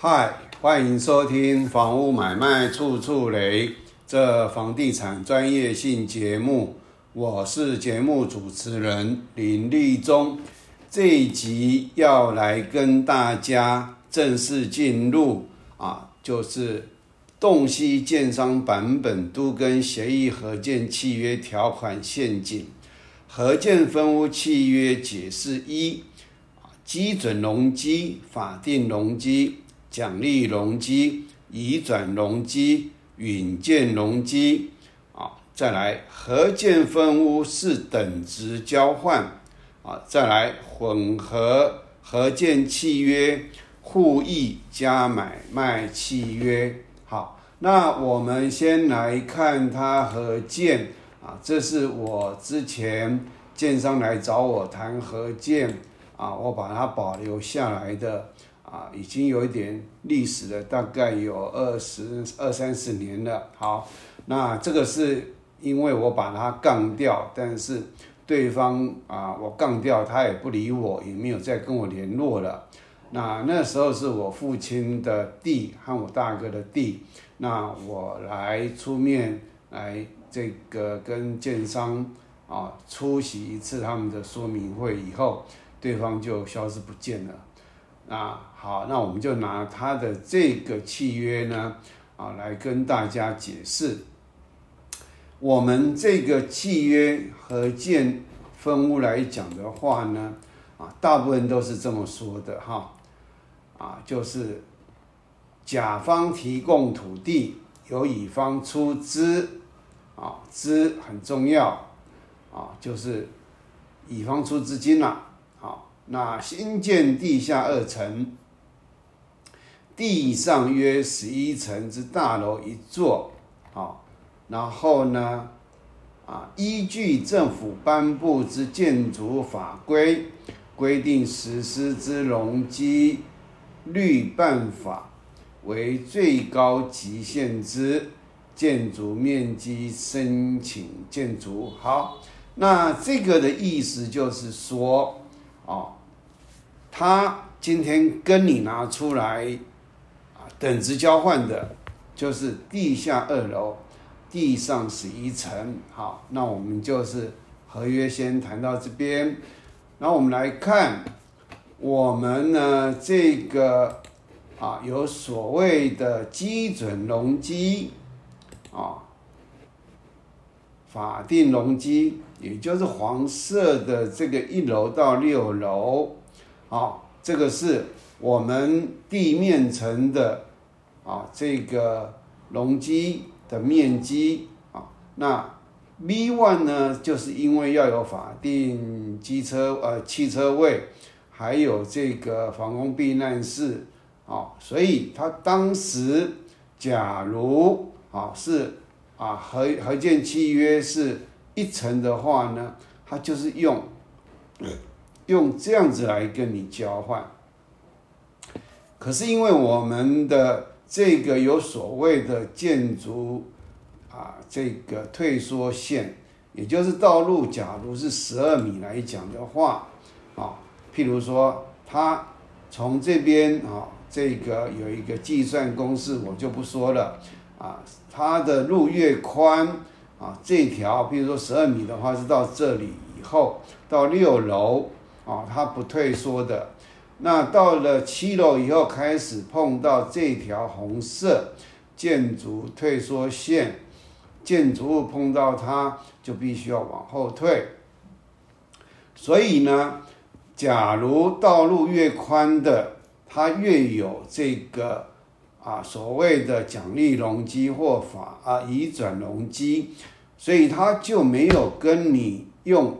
嗨，欢迎收听《房屋买卖处处雷》这房地产专业性节目，我是节目主持人林立忠。这一集要来跟大家正式进入啊，就是洞悉建商版本都跟协议合建契约条款陷阱，合建分屋契约解释一，基准容积、法定容积。奖励容积、移转容积、允建容积，啊，再来合建分屋是等值交换，啊，再来混合合建契约、互议加买卖契约。好，那我们先来看它合建，啊，这是我之前建商来找我谈合建，啊，我把它保留下来的。啊，已经有一点历史了，大概有二十二三十年了。好，那这个是因为我把它杠掉，但是对方啊，我杠掉他也不理我，也没有再跟我联络了。那那时候是我父亲的弟和我大哥的弟，那我来出面来这个跟建商啊出席一次他们的说明会以后，对方就消失不见了。啊，好，那我们就拿他的这个契约呢，啊，来跟大家解释。我们这个契约和建分屋来讲的话呢，啊，大部分都是这么说的哈，啊，就是甲方提供土地，由乙方出资，啊，资很重要，啊，就是乙方出资金了。那新建地下二层，地上约十一层之大楼一座，好，然后呢，啊，依据政府颁布之建筑法规规定实施之容积率办法为最高极限之建筑面积申请建筑。好，那这个的意思就是说，哦。他今天跟你拿出来啊，等值交换的，就是地下二楼，地上十一层。好，那我们就是合约先谈到这边，然后我们来看，我们呢这个啊有所谓的基准容积啊，法定容积，也就是黄色的这个一楼到六楼。好，这个是我们地面层的啊，这个容积的面积啊。那 V one 呢，就是因为要有法定机车呃汽车位，还有这个防空避难室啊，所以它当时假如啊是啊合合建契约是一层的话呢，它就是用。用这样子来跟你交换，可是因为我们的这个有所谓的建筑啊，这个退缩线，也就是道路，假如是十二米来讲的话，啊，譬如说它从这边啊，这个有一个计算公式，我就不说了啊，它的路越宽啊，这条譬如说十二米的话，是到这里以后到六楼。啊，它不退缩的。那到了七楼以后，开始碰到这条红色建筑退缩线，建筑物碰到它就必须要往后退。所以呢，假如道路越宽的，它越有这个啊所谓的奖励容积或法啊移转容积，所以它就没有跟你用。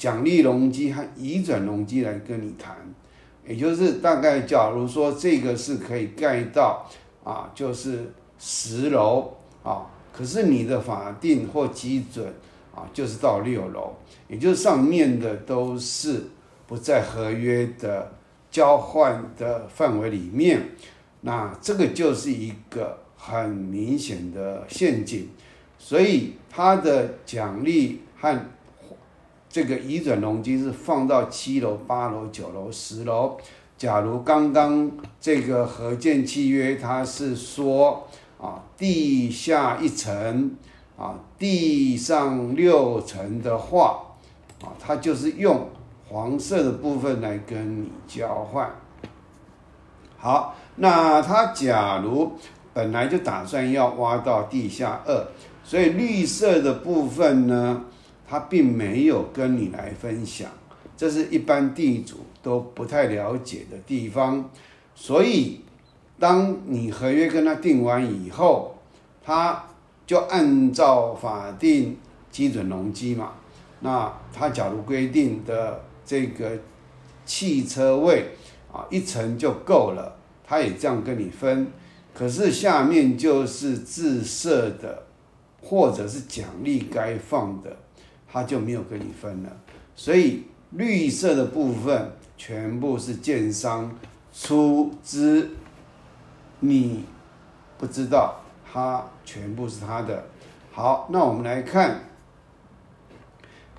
奖励容积和移转容积来跟你谈，也就是大概，假如说这个是可以盖到啊，就是十楼啊，可是你的法定或基准啊，就是到六楼，也就是上面的都是不在合约的交换的范围里面，那这个就是一个很明显的陷阱，所以它的奖励和这个移转容积是放到七楼、八楼、九楼、十楼，假如刚刚这个合建契约，它是说啊，地下一层啊，地上六层的话，啊，它就是用黄色的部分来跟你交换。好，那他假如本来就打算要挖到地下二，所以绿色的部分呢，他并没有跟你来分享。这是一般地主都不太了解的地方，所以当你合约跟他订完以后，他就按照法定基准容积嘛，那他假如规定的这个汽车位啊一层就够了，他也这样跟你分，可是下面就是自设的或者是奖励该放的，他就没有跟你分了，所以。绿色的部分全部是建商出资，你不知道，它全部是他的。好，那我们来看，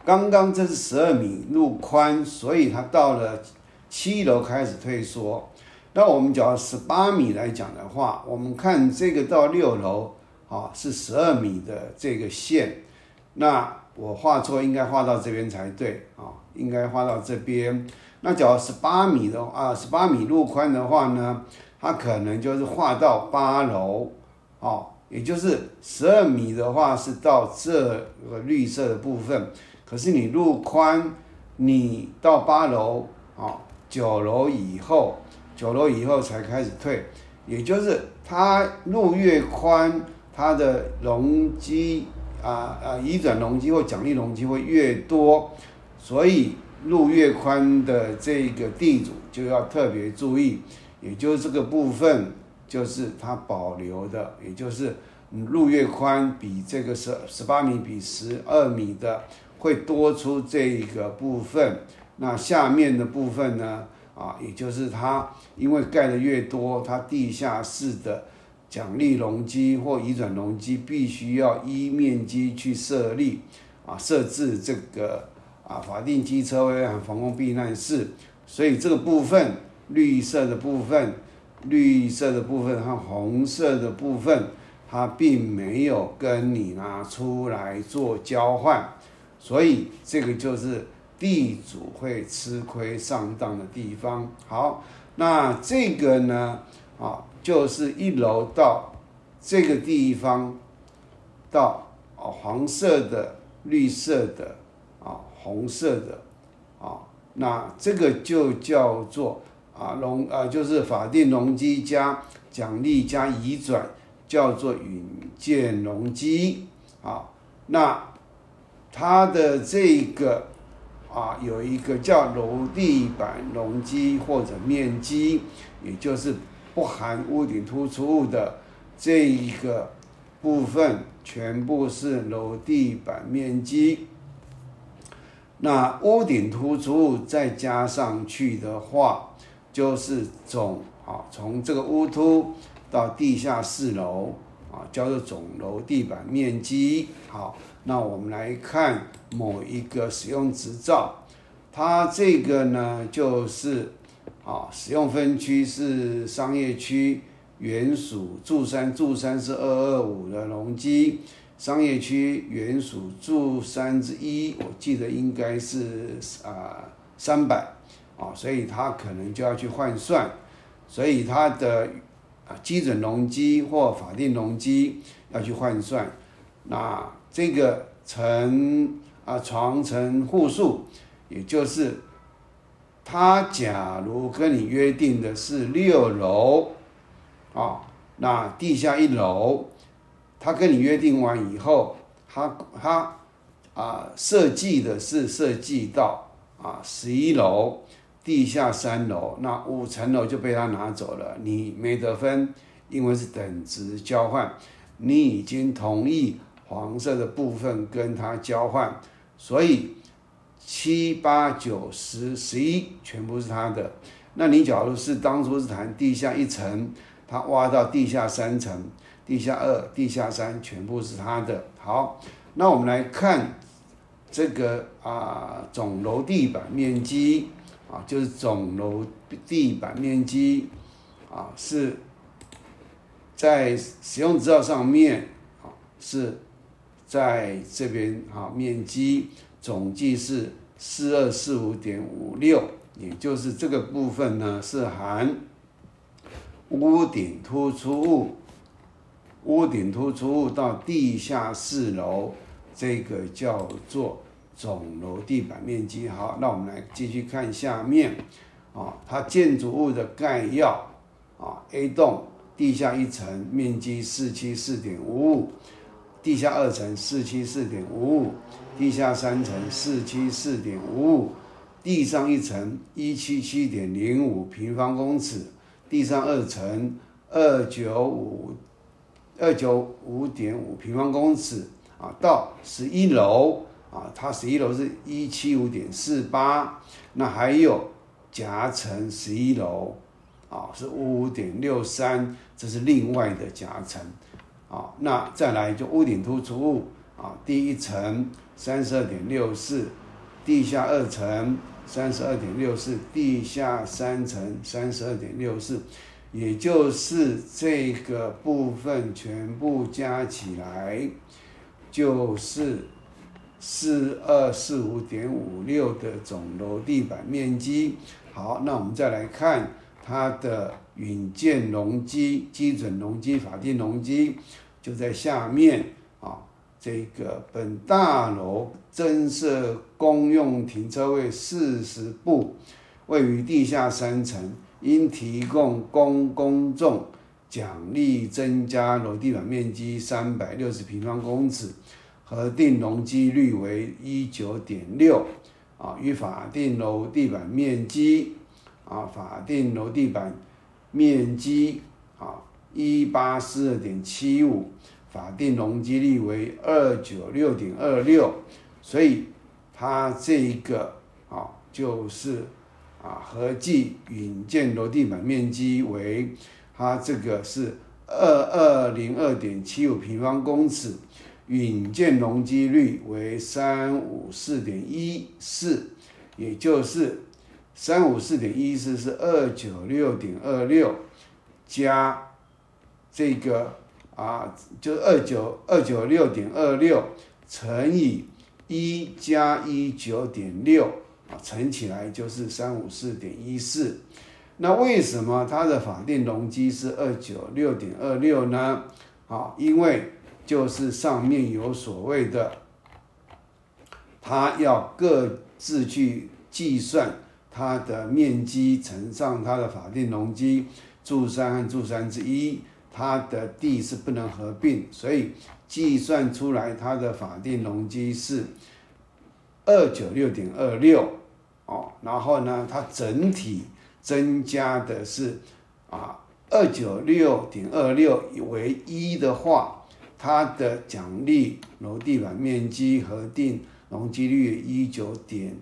刚刚这是十二米路宽，所以它到了七楼开始退缩。那我们讲十八米来讲的话，我们看这个到六楼啊是十二米的这个线，那我画错，应该画到这边才对啊。应该画到这边，那假如十八米的啊，十八米路宽的话呢，它可能就是画到八楼，哦，也就是十二米的话是到这个绿色的部分，可是你路宽，你到八楼啊，九楼以后，九楼以后才开始退，也就是它路越宽，它的容积啊啊移转容积或奖励容积会越多。所以路越宽的这个地主就要特别注意，也就是这个部分就是它保留的，也就是路越宽比这个十十八米比十二米的会多出这一个部分。那下面的部分呢？啊，也就是它因为盖的越多，它地下室的奖励容积或移转容积必须要依面积去设立啊，设置这个。啊，法定机车位和防空避难室，所以这个部分绿色的部分、绿色的部分和红色的部分，它并没有跟你拿出来做交换，所以这个就是地主会吃亏上当的地方。好，那这个呢，啊，就是一楼到这个地方，到啊黄色的、绿色的。啊红色的，啊，那这个就叫做啊容啊，就是法定容积加奖励加移转，叫做允建容积啊。那它的这个啊有一个叫楼地板容积或者面积，也就是不含屋顶突出物的这一个部分，全部是楼地板面积。那屋顶突出物再加上去的话，就是总啊，从这个屋突到地下四楼啊，叫做总楼地板面积。好，那我们来看某一个使用执照，它这个呢就是啊，使用分区是商业区，原属住山，住山是二二五的容积。商业区原属住三之一，我记得应该是啊三百啊，所以它可能就要去换算，所以它的啊基准容积或法定容积要去换算。那这个乘啊床乘户数，也就是他假如跟你约定的是六楼啊，那地下一楼。他跟你约定完以后，他他啊设计的是设计到啊十一楼地下三楼，那五层楼就被他拿走了，你没得分，因为是等值交换，你已经同意黄色的部分跟他交换，所以七八九十十一全部是他的。那你假如是当初是谈地下一层，他挖到地下三层。地下二、地下三全部是他的。好，那我们来看这个啊总楼地板面积啊，就是总楼地板面积啊，是在使用执照上面啊，是在这边啊，面积总计是四二四五点五六，也就是这个部分呢是含屋顶突出物。屋顶突出物到地下室楼，这个叫做总楼地板面积。好，那我们来继续看下面，啊，它建筑物的概要，啊，A 栋地下一层面积四七四点五五，地下二层四七四点五五，地下三层四七四点五五，地上一层一七七点零五平方公尺，地上二层二九五。二九五点五平方公尺啊，到十一楼啊，它十一楼是一七五点四八，那还有夹层十一楼啊是五五点六三，这是另外的夹层啊。那再来就屋顶突出物啊，第一层三十二点六四，地下二层三十二点六四，地下三层三十二点六四。也就是这个部分全部加起来，就是四二四五点五六的总楼地板面积。好，那我们再来看它的允建容积、基准容积、法定容积，就在下面。这个本大楼增设公用停车位四十部，位于地下三层。应提供公公众奖励增加楼地板面积三百六十平方公尺，核定容积率为一九点六啊，与法定楼地板面积啊，法定楼地板面积啊一八四二点七五，法定容积率为二九六点二六，所以它这一个啊就是。啊，合计允建楼地板面积为，它这个是二二零二点七五平方公尺，允建容积率为三五四点一四，也就是三五四点一四是二九六点二六加这个啊，就二九二九六点二六乘以一加一九点六。乘起来就是三五四点一四，那为什么它的法定容积是二九六点二六呢？啊，因为就是上面有所谓的，它要各自去计算它的面积乘上它的法定容积，柱三和柱三之一，它的地是不能合并，所以计算出来它的法定容积是二九六点二六。哦，然后呢，它整体增加的是啊二九六点二六为一的话，它的奖励楼地板面积核定容积率一九点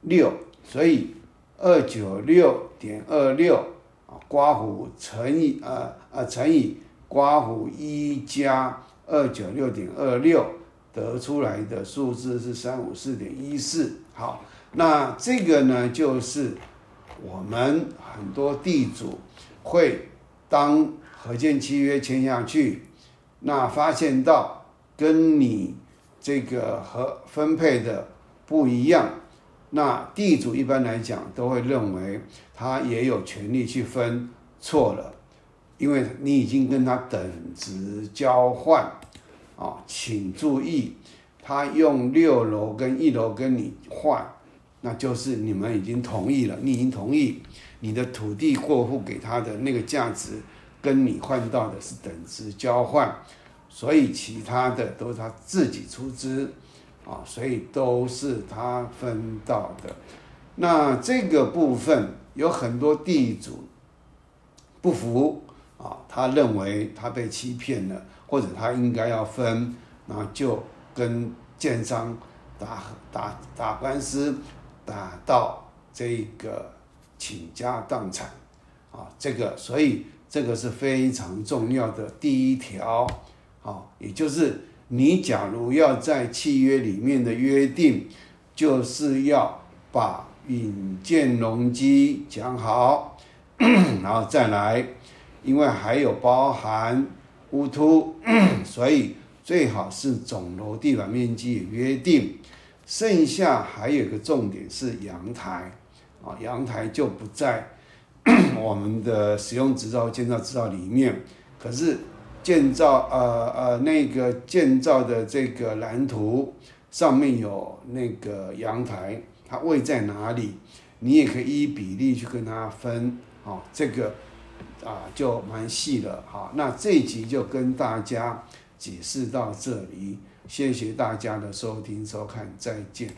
六，所以二九六点二六啊刮胡乘以呃呃乘以刮胡一加二九六点二六得出来的数字是三五四点一四，好。那这个呢，就是我们很多地主会当合建契约签下去，那发现到跟你这个和分配的不一样，那地主一般来讲都会认为他也有权利去分，错了，因为你已经跟他等值交换，啊，请注意，他用六楼跟一楼跟你换。那就是你们已经同意了，你已经同意你的土地过户给他的那个价值，跟你换到的是等值交换，所以其他的都是他自己出资，啊，所以都是他分到的。那这个部分有很多地主不服啊，他认为他被欺骗了，或者他应该要分，然后就跟建商打打打官司。打到这个倾家荡产啊，这个所以这个是非常重要的第一条啊，也就是你假如要在契约里面的约定，就是要把引荐容积讲好，然后再来，因为还有包含屋突，所以最好是总楼地板面积也约定。剩下还有个重点是阳台，啊，阳台就不在 我们的使用执照、建造执照里面。可是建造呃呃那个建造的这个蓝图上面有那个阳台，它位在哪里？你也可以依比例去跟它分，好，这个啊就蛮细了，好，那这一集就跟大家解释到这里。谢谢大家的收听收看，再见。